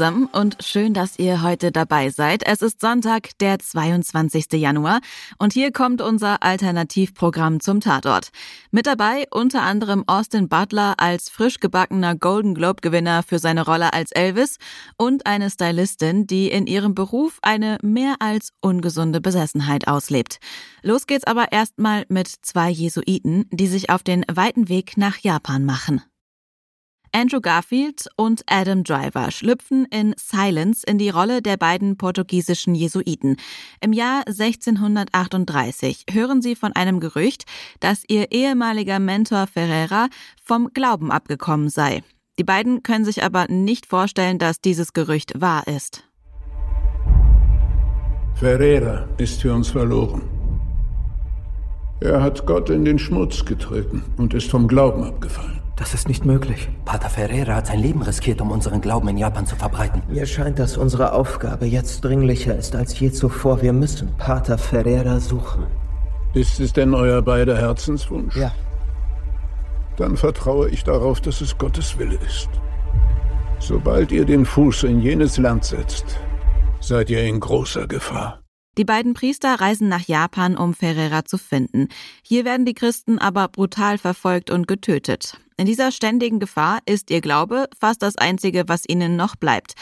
Zusammen und schön, dass ihr heute dabei seid. Es ist Sonntag, der 22. Januar und hier kommt unser Alternativprogramm zum Tatort. Mit dabei unter anderem Austin Butler als frisch gebackener Golden Globe Gewinner für seine Rolle als Elvis und eine Stylistin, die in ihrem Beruf eine mehr als ungesunde Besessenheit auslebt. Los geht's aber erstmal mit zwei Jesuiten, die sich auf den weiten Weg nach Japan machen. Andrew Garfield und Adam Driver schlüpfen in Silence in die Rolle der beiden portugiesischen Jesuiten. Im Jahr 1638 hören sie von einem Gerücht, dass ihr ehemaliger Mentor Ferreira vom Glauben abgekommen sei. Die beiden können sich aber nicht vorstellen, dass dieses Gerücht wahr ist. Ferreira ist für uns verloren. Er hat Gott in den Schmutz getreten und ist vom Glauben abgefallen. Das ist nicht möglich. Pater Ferreira hat sein Leben riskiert, um unseren Glauben in Japan zu verbreiten. Mir scheint, dass unsere Aufgabe jetzt dringlicher ist als je zuvor. Wir müssen Pater Ferreira suchen. Ist es denn euer beider Herzenswunsch? Ja. Dann vertraue ich darauf, dass es Gottes Wille ist. Sobald ihr den Fuß in jenes Land setzt, seid ihr in großer Gefahr. Die beiden Priester reisen nach Japan, um Ferreira zu finden. Hier werden die Christen aber brutal verfolgt und getötet. In dieser ständigen Gefahr ist ihr Glaube fast das Einzige, was ihnen noch bleibt.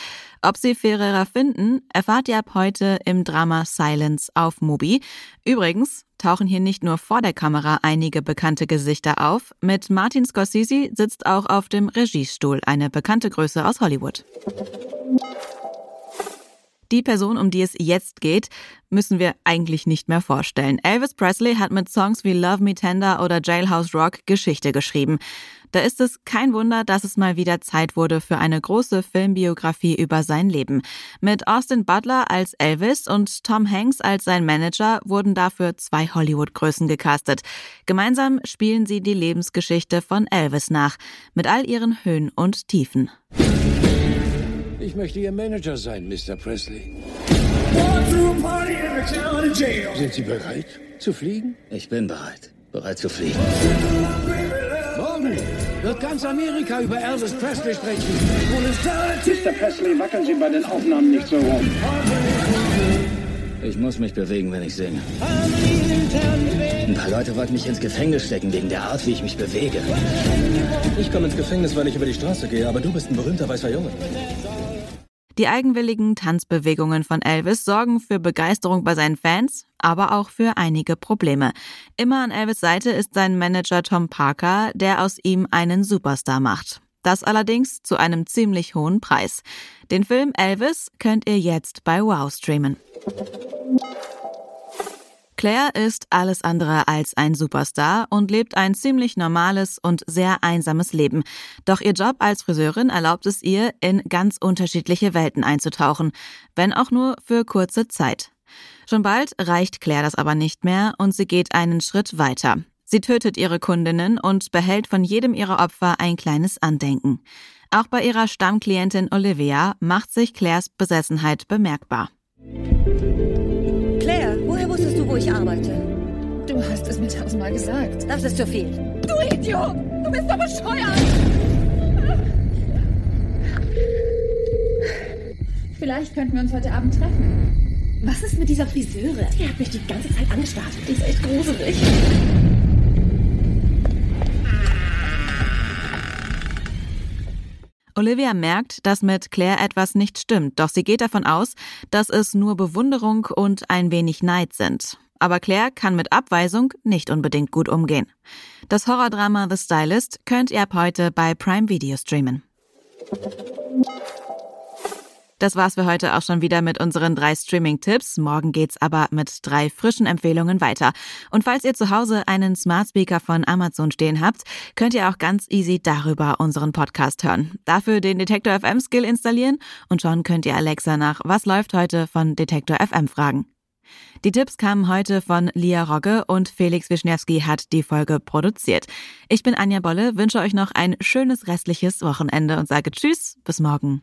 Ob sie Ferreira finden, erfahrt ihr ab heute im Drama Silence auf Mubi. Übrigens tauchen hier nicht nur vor der Kamera einige bekannte Gesichter auf. Mit Martin Scorsese sitzt auch auf dem Regiestuhl eine bekannte Größe aus Hollywood. Die Person, um die es jetzt geht, müssen wir eigentlich nicht mehr vorstellen. Elvis Presley hat mit Songs wie Love Me Tender oder Jailhouse Rock Geschichte geschrieben. Da ist es kein Wunder, dass es mal wieder Zeit wurde für eine große Filmbiografie über sein Leben. Mit Austin Butler als Elvis und Tom Hanks als sein Manager wurden dafür zwei Hollywood-Größen gecastet. Gemeinsam spielen sie die Lebensgeschichte von Elvis nach, mit all ihren Höhen und Tiefen. Ich möchte Ihr Manager sein, Mr. Presley. Sind Sie bereit zu fliegen? Ich bin bereit. Bereit zu fliegen. Morgen wird ganz Amerika über Elvis Presley sprechen. Mr. Presley, wackeln Sie bei den Aufnahmen nicht so rum. Ich muss mich bewegen, wenn ich singe. Ein paar Leute wollten mich ins Gefängnis stecken wegen der Art, wie ich mich bewege. Ich komme ins Gefängnis, weil ich über die Straße gehe, aber du bist ein berühmter weißer Junge. Die eigenwilligen Tanzbewegungen von Elvis sorgen für Begeisterung bei seinen Fans, aber auch für einige Probleme. Immer an Elvis Seite ist sein Manager Tom Parker, der aus ihm einen Superstar macht. Das allerdings zu einem ziemlich hohen Preis. Den Film Elvis könnt ihr jetzt bei Wow streamen. Claire ist alles andere als ein Superstar und lebt ein ziemlich normales und sehr einsames Leben. Doch ihr Job als Friseurin erlaubt es ihr, in ganz unterschiedliche Welten einzutauchen, wenn auch nur für kurze Zeit. Schon bald reicht Claire das aber nicht mehr und sie geht einen Schritt weiter. Sie tötet ihre Kundinnen und behält von jedem ihrer Opfer ein kleines Andenken. Auch bei ihrer Stammklientin Olivia macht sich Claires Besessenheit bemerkbar. Claire, woher wusstest du, wo ich arbeite? Du hast es mir tausendmal gesagt. Das ist zu viel. Du Idiot! Du bist doch bescheuert! Vielleicht könnten wir uns heute Abend treffen. Was ist mit dieser Friseure? Die hat mich die ganze Zeit angestarrt. Die ist echt gruselig. Olivia merkt, dass mit Claire etwas nicht stimmt, doch sie geht davon aus, dass es nur Bewunderung und ein wenig Neid sind. Aber Claire kann mit Abweisung nicht unbedingt gut umgehen. Das Horrordrama The Stylist könnt ihr ab heute bei Prime Video streamen. Das war's für heute auch schon wieder mit unseren drei Streaming-Tipps. Morgen geht's aber mit drei frischen Empfehlungen weiter. Und falls ihr zu Hause einen Smart Speaker von Amazon stehen habt, könnt ihr auch ganz easy darüber unseren Podcast hören. Dafür den Detektor FM Skill installieren und schon könnt ihr Alexa nach Was läuft heute von Detektor FM fragen. Die Tipps kamen heute von Lia Rogge und Felix Wischniewski hat die Folge produziert. Ich bin Anja Bolle, wünsche euch noch ein schönes restliches Wochenende und sage Tschüss, bis morgen.